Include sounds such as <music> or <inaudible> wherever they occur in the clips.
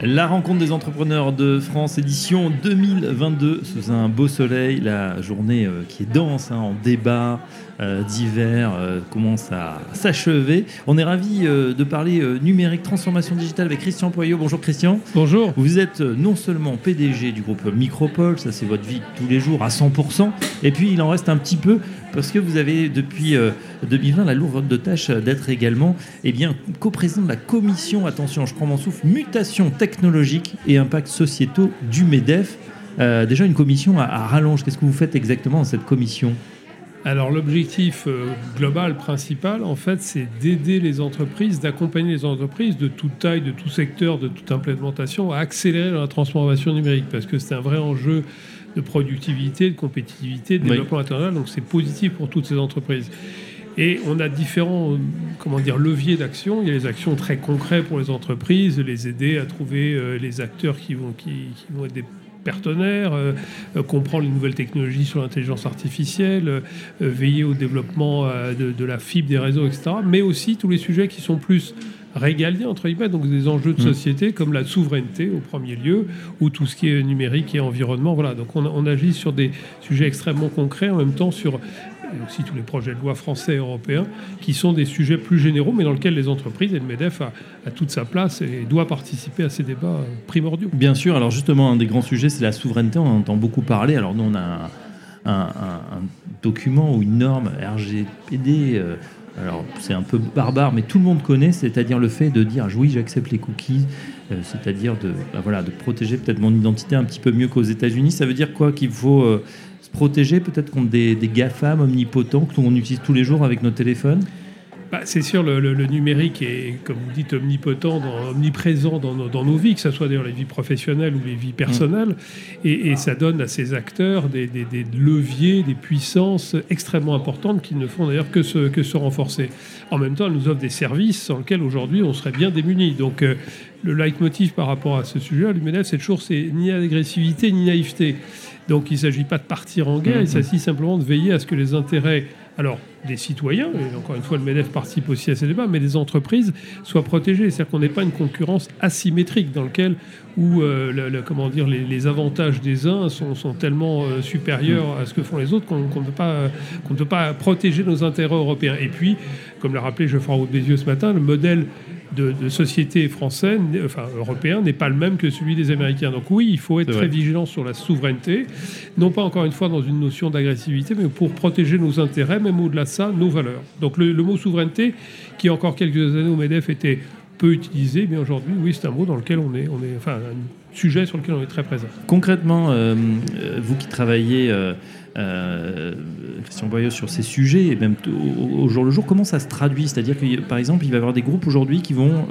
La rencontre des entrepreneurs de France, édition 2022, sous un beau soleil, la journée euh, qui est dense hein, en débat euh, d'hiver euh, commence à s'achever. On est ravi de parler numérique, transformation digitale avec Christian Poyot. Bonjour Christian. Bonjour. Vous êtes non seulement PDG du groupe Micropole, ça c'est votre vie tous les jours à 100%, et puis il en reste un petit peu parce que vous avez depuis 2020 la lourde de tâche d'être également eh bien, coprésident de la commission, attention je prends mon souffle, mutation technologique et impact sociétaux du MEDEF. Euh, déjà une commission à, à rallonge, qu'est-ce que vous faites exactement dans cette commission? Alors l'objectif euh, global principal, en fait, c'est d'aider les entreprises, d'accompagner les entreprises de toute taille, de tout secteur, de toute implémentation à accélérer la transformation numérique, parce que c'est un vrai enjeu de productivité, de compétitivité, de développement international, donc c'est positif pour toutes ces entreprises. Et on a différents comment dire, leviers d'action. Il y a les actions très concrètes pour les entreprises, les aider à trouver euh, les acteurs qui vont, qui, vont être des partenaires, euh, euh, comprendre les nouvelles technologies sur l'intelligence artificielle, veiller au développement de, de, la fibre des réseaux, etc. Mais aussi tous les sujets qui sont plus régaliens, entre guillemets, donc des enjeux de mmh. société comme la souveraineté au premier lieu, ou tout ce qui est numérique et environnement. Voilà, donc on, on agit sur des sujets extrêmement concrets, en même temps sur et aussi tous les projets de loi français et européens, qui sont des sujets plus généraux, mais dans lesquels les entreprises et le MEDEF a, toute sa place et doit participer à ces débats primordiaux. Bien sûr, alors justement, un des grands sujets, c'est la souveraineté, on en entend beaucoup parler. Alors nous, on a un, document ou une norme RGPD. Euh, alors c'est un peu barbare, mais tout le monde connaît, c'est-à-dire le fait de dire oui, j'accepte les cookies, euh, c'est-à-dire de, bah, voilà, de protéger peut-être mon identité un petit peu mieux qu'aux États-Unis. Ça veut dire quoi Qu'il faut euh, protéger peut-être contre des, des GAFAM omnipotents que l'on utilise tous les jours avec nos téléphones? Bah, c'est sûr, le, numérique est, comme vous dites, omnipotent, omniprésent dans, nos vies, que ce soit d'ailleurs les vies professionnelles ou les vies personnelles. Et, ça donne à ces acteurs des, leviers, des puissances extrêmement importantes qui ne font d'ailleurs que se, que se renforcer. En même temps, elles nous offrent des services sans lesquels aujourd'hui on serait bien démunis. Donc, euh, le leitmotiv par rapport à ce sujet, l'UMNF, c'est toujours c'est ni agressivité ni naïveté. Donc il ne s'agit pas de partir en guerre, il mm-hmm. s'agit simplement de veiller à ce que les intérêts alors des citoyens, et encore une fois le MEDEF participe aussi à ces débats, mais des entreprises soient protégées. C'est-à-dire qu'on n'ait pas une concurrence asymétrique dans laquelle où euh, comment dire, les, avantages des uns sont, tellement euh, supérieurs à ce que font les autres qu'on ne peut, pas, peut protéger nos intérêts européens. Et puis, comme l'a rappelé Geoffroy Roux Bézieux ce matin, le modèle de, société française, enfin européen, n'est pas le même que celui des Américains. Donc oui, il faut être très vigilant sur la souveraineté, non pas encore une fois dans une notion d'agressivité, mais pour protéger nos intérêts, même au-delà de ça, nos valeurs. Donc le, mot souveraineté, qui encore quelques années au MEDEF était peu utilisé, mais aujourd'hui, oui, c'est un mot dans lequel on est, on est, enfin, un sujet sur lequel on est très présent. Concrètement, euh, euh, vous qui travaillez euh, Christian Boyeux sur ces sujets, et même au, jour le jour, comment ça se traduit? C'est-à-dire que, par exemple, il va y avoir des groupes aujourd'hui qui vont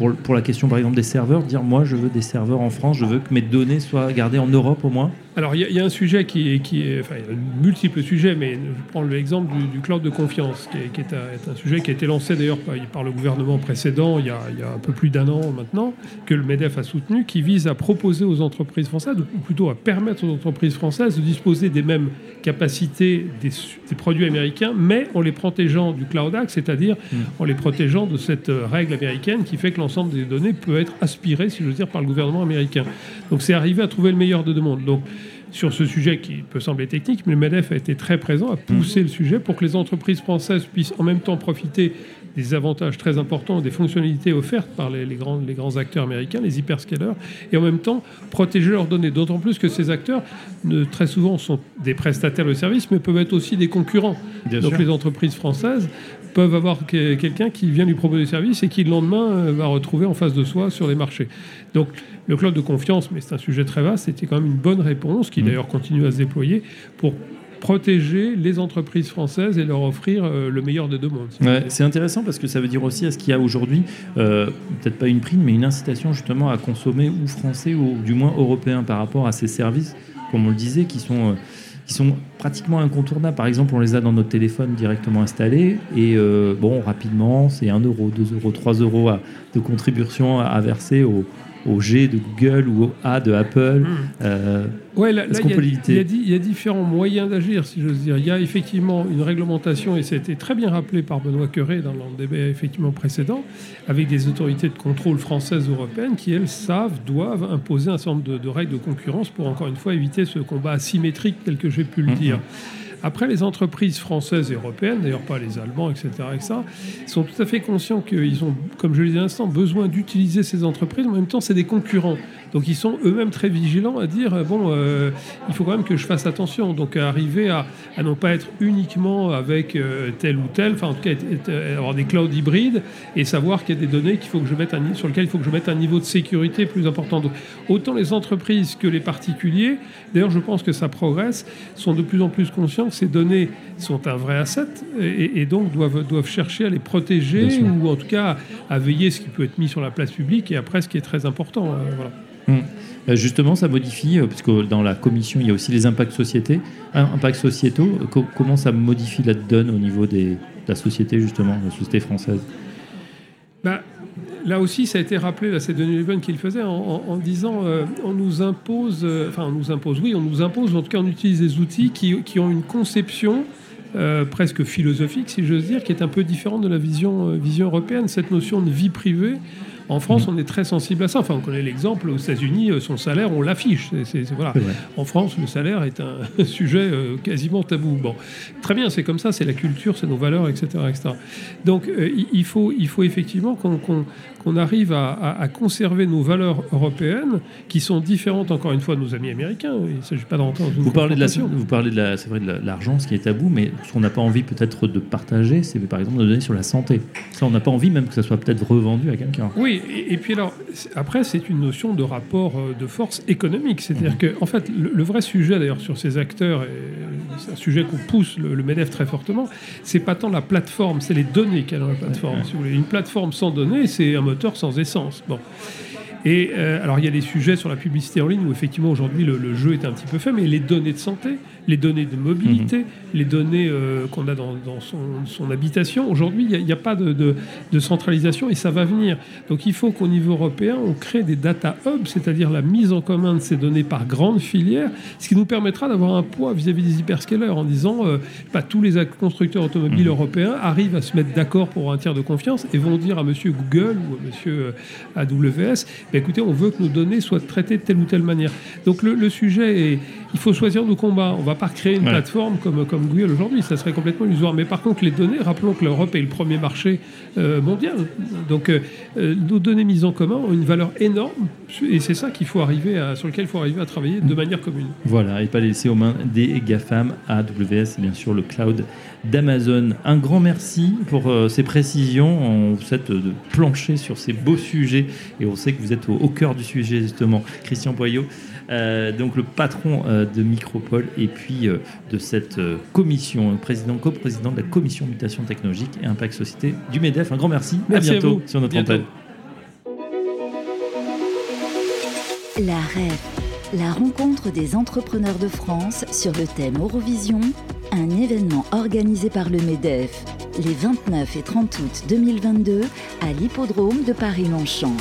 euh, pour, la question par exemple des serveurs, dire moi je veux des serveurs en France, je veux que mes données soient gardées en Europe au moins Alors il y, a un sujet qui est, qui est enfin il y a multiples sujets, mais je prends l'exemple du, cloud de confiance, qui, est, un, sujet qui a été lancé d'ailleurs par, le gouvernement précédent il y, a, il y a un peu plus d'un an maintenant, que le MEDEF a soutenu, qui vise à proposer aux entreprises françaises, ou plutôt à permettre aux entreprises françaises de disposer des mêmes capacités des, produits américains, mais en les protégeant du Cloud Act, c'est-à-dire hmm. en les protégeant de cette règle américaine qui fait que l'ensemble des données peut être aspiré, si je veux dire, par le gouvernement américain. Donc c'est arriver à trouver le meilleur de deux mondes. Donc sur ce sujet qui peut sembler technique, mais le MEDEF a été très présent à pousser le sujet pour que les entreprises françaises puissent en même temps profiter des avantages très importants, des fonctionnalités offertes par les, grands, les grands acteurs américains, les hyperscalers, et en même temps protéger leurs données. D'autant plus que ces acteurs, ne, très souvent, sont des prestataires de services, mais peuvent être aussi des concurrents. Donc les entreprises françaises peuvent avoir quelqu'un qui vient lui proposer des services et qui le lendemain euh, va retrouver en face de soi sur les marchés. Donc le club de confiance, mais c'est un sujet très vaste, c'était quand même une bonne réponse qui mmh. d'ailleurs continue à se déployer pour protéger les entreprises françaises et leur offrir euh, le meilleur des deux mondes. c'est intéressant parce que ça veut dire aussi à ce qu'il y a aujourd'hui, euh, peut-être pas une prime, mais une incitation justement à consommer ou français ou du moins européen par rapport à ces services, comme on le disait, qui sont qui sont pratiquement incontournables. Par exemple, on les a dans notre téléphone directement installés et euh, bon, rapidement, c'est 1 euro, 2 euros, 3 euros de contribution à, verser aux, au G de Google ou au A de Apple. Mm. Euh, Ouais, là, Est-ce là, qu'on il y a- peut l'éviter il y, a y différents moyens d'agir, si j'ose dire. Il y a effectivement une réglementation, et ça a été très bien rappelé par Benoît Curé dans le débat effectivement précédent, avec des autorités de contrôle françaises ou européennes qui, elles, savent, doivent imposer un certain nombre de, de règles de concurrence pour, encore une fois, éviter ce combat asymétrique tel que j'ai pu le Mhm. dire. Après, les entreprises françaises et européennes, d'ailleurs pas les Allemands, etc., etc., sont tout à fait conscients qu'ils ont, comme je le disais à l'instant, besoin d'utiliser ces entreprises, en même temps, c'est des concurrents. Donc ils sont eux-mêmes très vigilants à dire, euh, bon, euh, il faut quand même que je fasse attention. Donc arriver à, à non pas être uniquement avec euh, tel ou tel, enfin en tout cas avoir des clouds hybrides et savoir qu'il y a des données qu'il faut que je mette sur lesquelles il faut que je mette un niveau de sécurité plus important. Donc autant les entreprises que les particuliers, d'ailleurs je pense que ça progresse, sont de plus en plus conscients ces données sont un vrai asset et, et donc doivent, doivent chercher à les protéger ou en tout cas à veiller ce qui peut être mis sur la place publique et après ce qui est très important. euh, voilà. Euh, Justement, ça modifie, euh, parce que dans la commission, il y a aussi les impacts sociétés, hein, impacts sociétaux. co- comment ça modifie la donne au niveau des, de la société, justement, de la société française? Bah, là aussi, ça a été rappelé, c'est Denis Leven qui le faisait, en, disant euh, on nous impose, euh, enfin, on nous impose, oui, on nous impose, en tout cas, on utilise des outils qui, ont une conception euh, presque philosophique, si j'ose dire, qui est un peu différente de la vision, vision européenne. Cette notion de vie privée, en France, on est très sensible à ça. Enfin, on connaît l'exemple, aux États-Unis, euh, son salaire, on l'affiche. Voilà. En France, le salaire est un <laughs> sujet euh, quasiment tabou. Bon, très bien, c'est comme ça, c'est la culture, c'est nos valeurs, etc. etc. Donc, euh, il- faut, il faut effectivement qu'on arrive à, à- à conserver nos valeurs européennes, qui sont différentes, encore une fois, de nos amis américains. Il ne s'agit pas une Vous parlez de la, vous parlez de la, c'est vrai de la- l'argent, ce qui est tabou, mais ce qu'on n'a pas envie peut-être de partager, c'est par exemple de donner sur la santé. Ça, on n'a pas envie même que ça soit peut-être revendu à quelqu'un. Oui, et, et puis alors, après, c'est une notion de rapport euh, de force économique. C'est-à-dire que, en fait, le, le vrai sujet, d'ailleurs, sur ces acteurs, et c'est un sujet qu'on pousse le, le MEDEF très fortement, c'est pas tant la plateforme, c'est les données qu'il y a dans la plateforme. Si vous voulez. Une plateforme sans données, c'est un moteur sans essence. Bon. Et euh, alors, il y a des sujets sur la publicité en ligne où, effectivement, aujourd'hui, le, le jeu est un petit peu fait, mais les données de santé, les données de mobilité, les données euh, qu'on a dans, dans son, son habitation, aujourd'hui, il n'y a, pas de, de- de centralisation et ça va venir. Donc, il faut qu'au niveau européen, on crée des data hubs, c'est-à-dire la mise en commun de ces données par grandes filières, ce qui nous permettra d'avoir un poids vis-à-vis des hyperscalers en disant, euh, pas tous les constructeurs automobiles Mhm. européens arrivent à se mettre d'accord pour un tiers de confiance et vont dire à monsieur Google ou à monsieur euh, AWS, bah, écoutez, on veut que nos données soient traitées de telle ou telle manière. Donc le, le sujet est, il faut choisir nos combats. On va pas recréer une Ouais. plateforme comme, comme Google aujourd'hui, ça serait complètement illusoire. Mais par contre, les données, rappelons que l'Europe est le premier marché euh, mondial. Donc euh, euh, nos données mises en commun ont une valeur énorme et c'est ça qu'il faut arriver à, sur lequel il faut arriver à travailler de manière commune. Voilà, et pas laisser aux mains des GAFAM, AWS bien sûr le cloud d'Amazon. Un grand merci pour euh, ces précisions. On vous souhaite de plancher sur ces beaux sujets et on sait que vous êtes au, au cœur du sujet justement. Christian Boyot, euh, donc le patron euh, de Micropole et puis euh, de cette euh, commission, président, coprésident de la commission mutation technologique et impact société du MEDEF. Un grand merci. Merci à à bientôt vous. sur notre Bientôt. antenne. La REF, la rencontre des entrepreneurs de France sur le thème Eurovision, un événement organisé par le MEDEF les 29 et 30 août 2022 à l'hippodrome de Paris-Longchamp.